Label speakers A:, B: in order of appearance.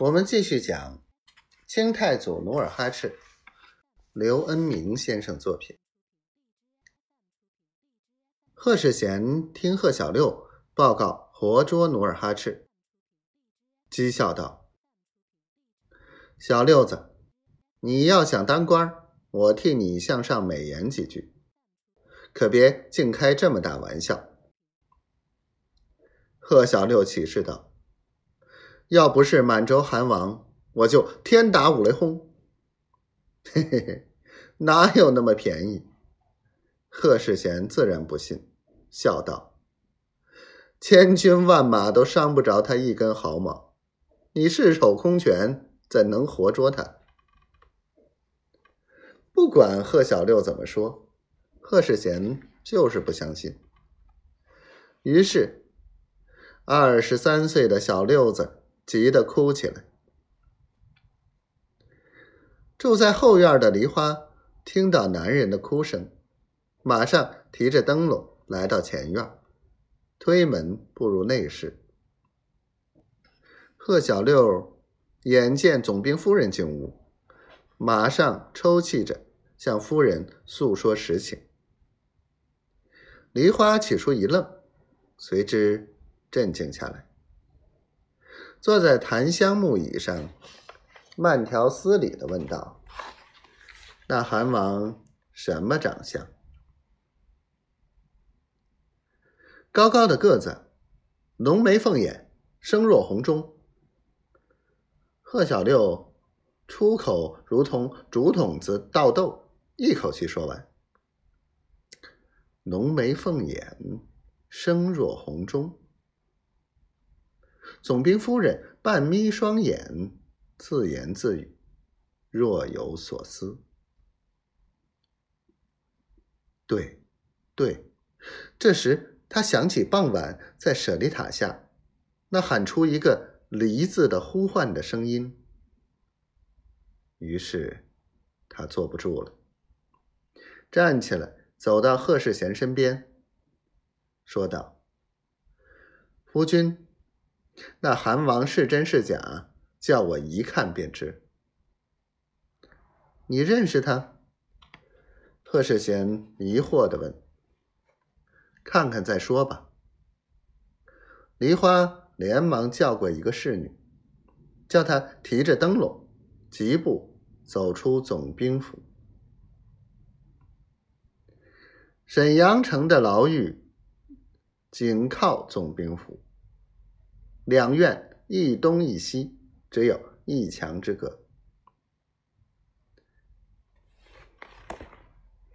A: 我们继续讲清太祖努尔哈赤，刘恩明先生作品。贺世贤听贺小六报告活捉努尔哈赤，讥笑道：“小六子，你要想当官，我替你向上美言几句，可别净开这么大玩笑。”贺小六起誓道。要不是满洲韩王，我就天打五雷轰。嘿嘿嘿，哪有那么便宜？贺世贤自然不信，笑道：“千军万马都伤不着他一根毫毛，你赤手空拳怎能活捉他？”不管贺小六怎么说，贺世贤就是不相信。于是，二十三岁的小六子。急得哭起来。住在后院的梨花听到男人的哭声，马上提着灯笼来到前院，推门步入内室。贺小六眼见总兵夫人进屋，马上抽泣着向夫人诉说实情。梨花起初一愣，随之镇静下来。坐在檀香木椅上，慢条斯理的问道：“那韩王什么长相？高高的个子，浓眉凤眼，声若洪钟。”贺小六出口如同竹筒子倒豆，一口气说完：“浓眉凤眼，声若洪钟。”总兵夫人半眯双眼，自言自语，若有所思。对，对。这时，他想起傍晚在舍利塔下那喊出一个“离”字的呼唤的声音，于是他坐不住了，站起来，走到贺世贤身边，说道：“夫君。”那韩王是真是假？叫我一看便知。你认识他？贺世贤疑惑的问。看看再说吧。梨花连忙叫过一个侍女，叫她提着灯笼，疾步走出总兵府。沈阳城的牢狱紧靠总兵府。两院一东一西，只有一墙之隔。